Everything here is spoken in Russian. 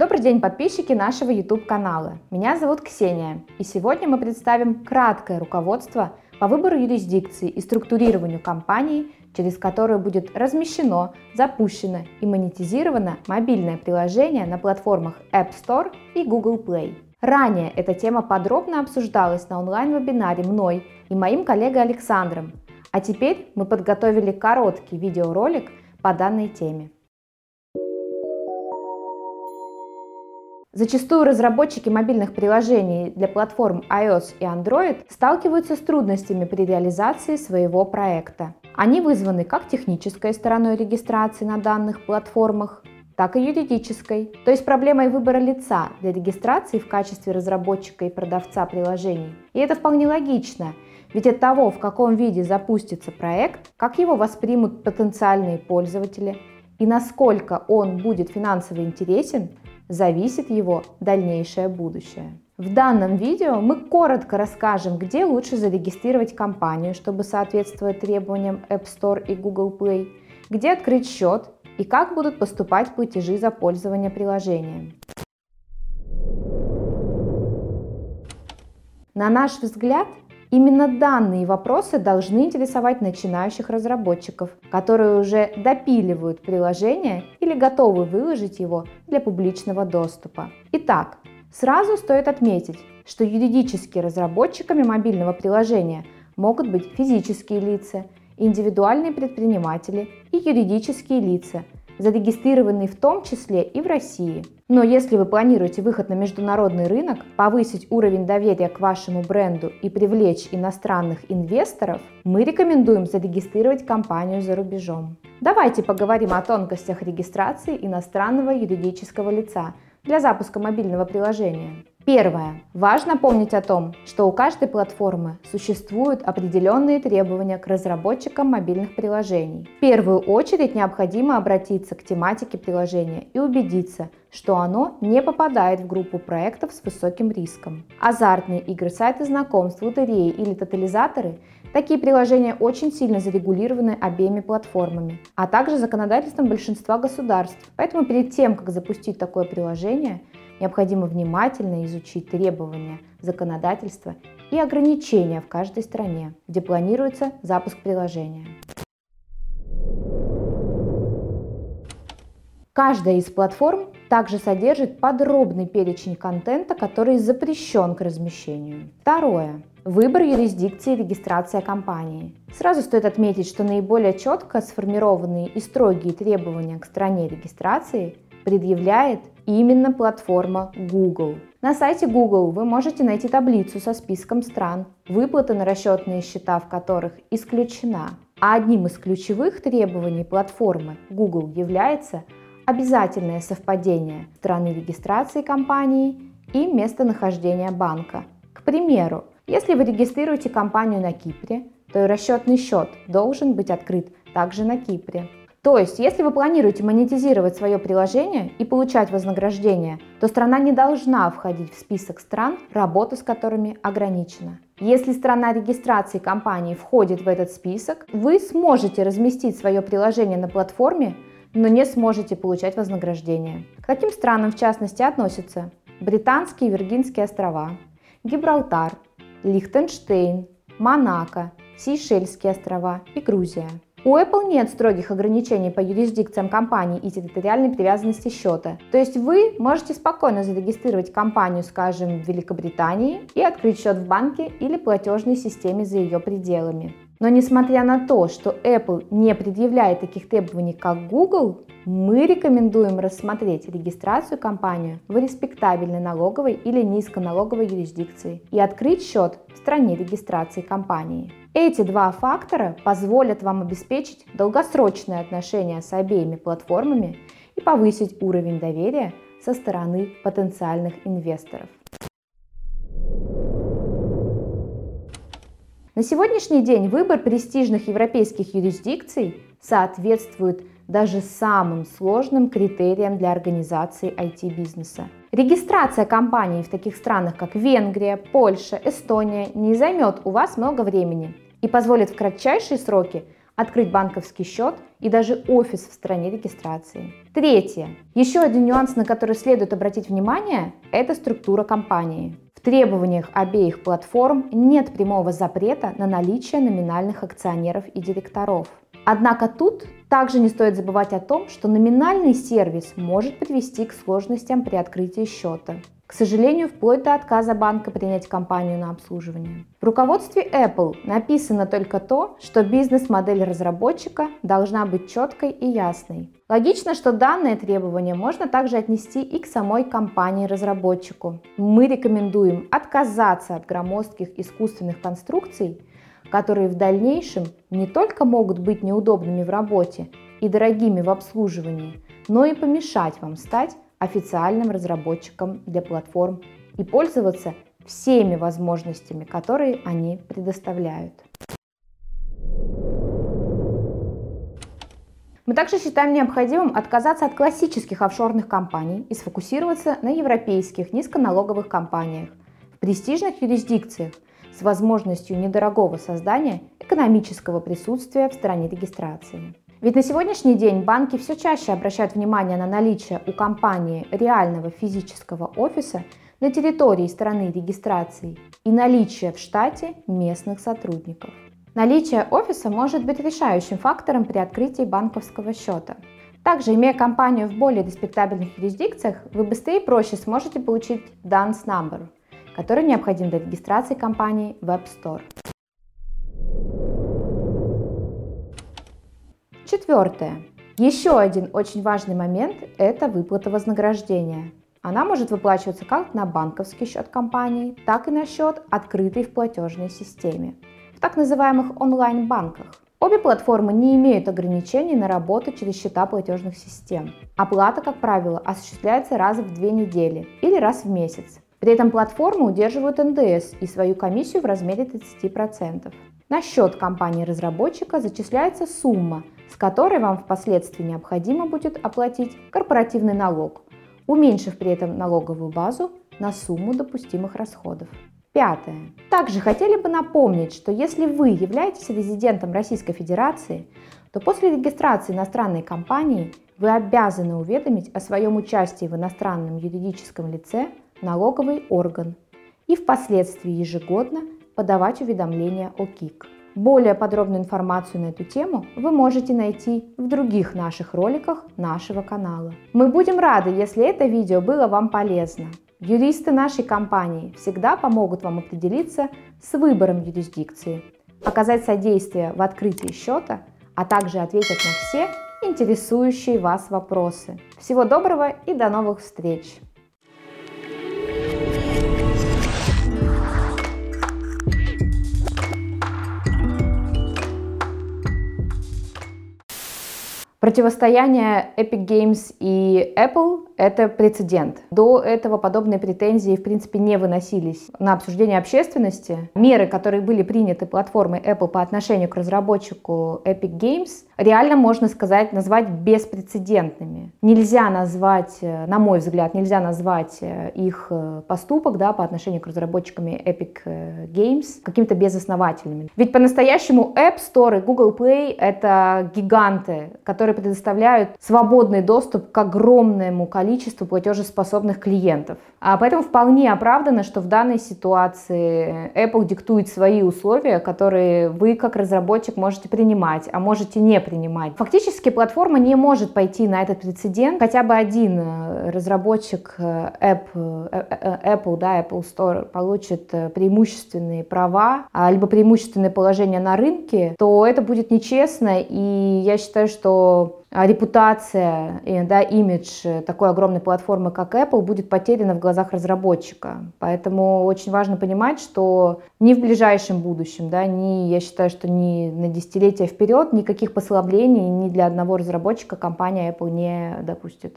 Добрый день, подписчики нашего YouTube-канала. Меня зовут Ксения, и сегодня мы представим краткое руководство по выбору юрисдикции и структурированию компании, через которую будет размещено, запущено и монетизировано мобильное приложение на платформах App Store и Google Play. Ранее эта тема подробно обсуждалась на онлайн-вебинаре мной и моим коллегой Александром, а теперь мы подготовили короткий видеоролик по данной теме. Зачастую разработчики мобильных приложений для платформ iOS и Android сталкиваются с трудностями при реализации своего проекта. Они вызваны как технической стороной регистрации на данных платформах, так и юридической, то есть проблемой выбора лица для регистрации в качестве разработчика и продавца приложений. И это вполне логично, ведь от того, в каком виде запустится проект, как его воспримут потенциальные пользователи и насколько он будет финансово интересен, зависит его дальнейшее будущее. В данном видео мы коротко расскажем, где лучше зарегистрировать компанию, чтобы соответствовать требованиям App Store и Google Play, где открыть счет и как будут поступать платежи за пользование приложением. На наш взгляд, Именно данные вопросы должны интересовать начинающих разработчиков, которые уже допиливают приложение или готовы выложить его для публичного доступа. Итак, сразу стоит отметить, что юридически разработчиками мобильного приложения могут быть физические лица, индивидуальные предприниматели и юридические лица – зарегистрированный в том числе и в России. Но если вы планируете выход на международный рынок, повысить уровень доверия к вашему бренду и привлечь иностранных инвесторов, мы рекомендуем зарегистрировать компанию за рубежом. Давайте поговорим о тонкостях регистрации иностранного юридического лица для запуска мобильного приложения. Первое. Важно помнить о том, что у каждой платформы существуют определенные требования к разработчикам мобильных приложений. В первую очередь необходимо обратиться к тематике приложения и убедиться, что оно не попадает в группу проектов с высоким риском. Азартные игры, сайты знакомств, лотереи или тотализаторы Такие приложения очень сильно зарегулированы обеими платформами, а также законодательством большинства государств. Поэтому перед тем, как запустить такое приложение, Необходимо внимательно изучить требования законодательства и ограничения в каждой стране, где планируется запуск приложения. Каждая из платформ также содержит подробный перечень контента, который запрещен к размещению. Второе. Выбор юрисдикции и регистрация компании. Сразу стоит отметить, что наиболее четко сформированные и строгие требования к стране регистрации предъявляет именно платформа Google. На сайте Google вы можете найти таблицу со списком стран, выплаты на расчетные счета в которых исключена. А одним из ключевых требований платформы Google является обязательное совпадение страны регистрации компании и местонахождения банка. К примеру, если вы регистрируете компанию на Кипре, то и расчетный счет должен быть открыт также на Кипре. То есть, если вы планируете монетизировать свое приложение и получать вознаграждение, то страна не должна входить в список стран, работа с которыми ограничена. Если страна регистрации компании входит в этот список, вы сможете разместить свое приложение на платформе, но не сможете получать вознаграждение. К таким странам в частности относятся Британские и Виргинские острова, Гибралтар, Лихтенштейн, Монако, Сейшельские острова и Грузия. У Apple нет строгих ограничений по юрисдикциям компании и территориальной привязанности счета. То есть вы можете спокойно зарегистрировать компанию, скажем, в Великобритании и открыть счет в банке или платежной системе за ее пределами. Но несмотря на то, что Apple не предъявляет таких требований, как Google, мы рекомендуем рассмотреть регистрацию компанию в респектабельной налоговой или низконалоговой юрисдикции и открыть счет в стране регистрации компании. Эти два фактора позволят вам обеспечить долгосрочные отношения с обеими платформами и повысить уровень доверия со стороны потенциальных инвесторов. На сегодняшний день выбор престижных европейских юрисдикций соответствует даже самым сложным критериям для организации IT-бизнеса. Регистрация компании в таких странах, как Венгрия, Польша, Эстония, не займет у вас много времени и позволит в кратчайшие сроки открыть банковский счет и даже офис в стране регистрации. Третье. Еще один нюанс, на который следует обратить внимание, это структура компании. В требованиях обеих платформ нет прямого запрета на наличие номинальных акционеров и директоров. Однако тут также не стоит забывать о том, что номинальный сервис может привести к сложностям при открытии счета. К сожалению, вплоть до отказа банка принять компанию на обслуживание. В руководстве Apple написано только то, что бизнес-модель разработчика должна быть четкой и ясной. Логично, что данное требование можно также отнести и к самой компании-разработчику. Мы рекомендуем отказаться от громоздких искусственных конструкций, которые в дальнейшем не только могут быть неудобными в работе и дорогими в обслуживании, но и помешать вам стать официальным разработчиком для платформ и пользоваться всеми возможностями, которые они предоставляют. Мы также считаем необходимым отказаться от классических офшорных компаний и сфокусироваться на европейских низконалоговых компаниях в престижных юрисдикциях возможностью недорогого создания экономического присутствия в стране регистрации. Ведь на сегодняшний день банки все чаще обращают внимание на наличие у компании реального физического офиса на территории страны регистрации и наличие в штате местных сотрудников. Наличие офиса может быть решающим фактором при открытии банковского счета. Также, имея компанию в более респектабельных юрисдикциях, вы быстрее и проще сможете получить DUNS Number, который необходим для регистрации компании в App Store. Четвертое. Еще один очень важный момент – это выплата вознаграждения. Она может выплачиваться как на банковский счет компании, так и на счет, открытый в платежной системе, в так называемых онлайн-банках. Обе платформы не имеют ограничений на работу через счета платежных систем. Оплата, как правило, осуществляется раз в две недели или раз в месяц. При этом платформы удерживают НДС и свою комиссию в размере 30%. На счет компании-разработчика зачисляется сумма, с которой вам впоследствии необходимо будет оплатить корпоративный налог, уменьшив при этом налоговую базу на сумму допустимых расходов. Пятое. Также хотели бы напомнить, что если вы являетесь резидентом Российской Федерации, то после регистрации иностранной компании вы обязаны уведомить о своем участии в иностранном юридическом лице налоговый орган и впоследствии ежегодно подавать уведомления о КИК. Более подробную информацию на эту тему вы можете найти в других наших роликах нашего канала. Мы будем рады, если это видео было вам полезно. Юристы нашей компании всегда помогут вам определиться с выбором юрисдикции, оказать содействие в открытии счета, а также ответить на все интересующие вас вопросы. Всего доброго и до новых встреч! Противостояние Epic Games и Apple – это прецедент. До этого подобные претензии, в принципе, не выносились на обсуждение общественности. Меры, которые были приняты платформой Apple по отношению к разработчику Epic Games, реально, можно сказать, назвать беспрецедентными. Нельзя назвать, на мой взгляд, нельзя назвать их поступок да, по отношению к разработчикам Epic Games каким-то безосновательным. Ведь по-настоящему App Store и Google Play – это гиганты, которые предоставляют свободный доступ к огромному количеству платежеспособных клиентов. А поэтому вполне оправдано, что в данной ситуации Apple диктует свои условия, которые вы как разработчик можете принимать, а можете не принимать. Фактически платформа не может пойти на этот прецедент. Хотя бы один э, разработчик э, App, э, Apple, да, Apple Store получит преимущественные права, а, либо преимущественное положение на рынке, то это будет нечестно, и я считаю, что а, репутация да, имидж такой огромной платформы, как Apple, будет потеряна в глазах разработчика. Поэтому очень важно понимать, что ни в ближайшем будущем, да, ни, я считаю, что ни на десятилетия вперед никаких послаблений ни для одного разработчика компания Apple не допустит.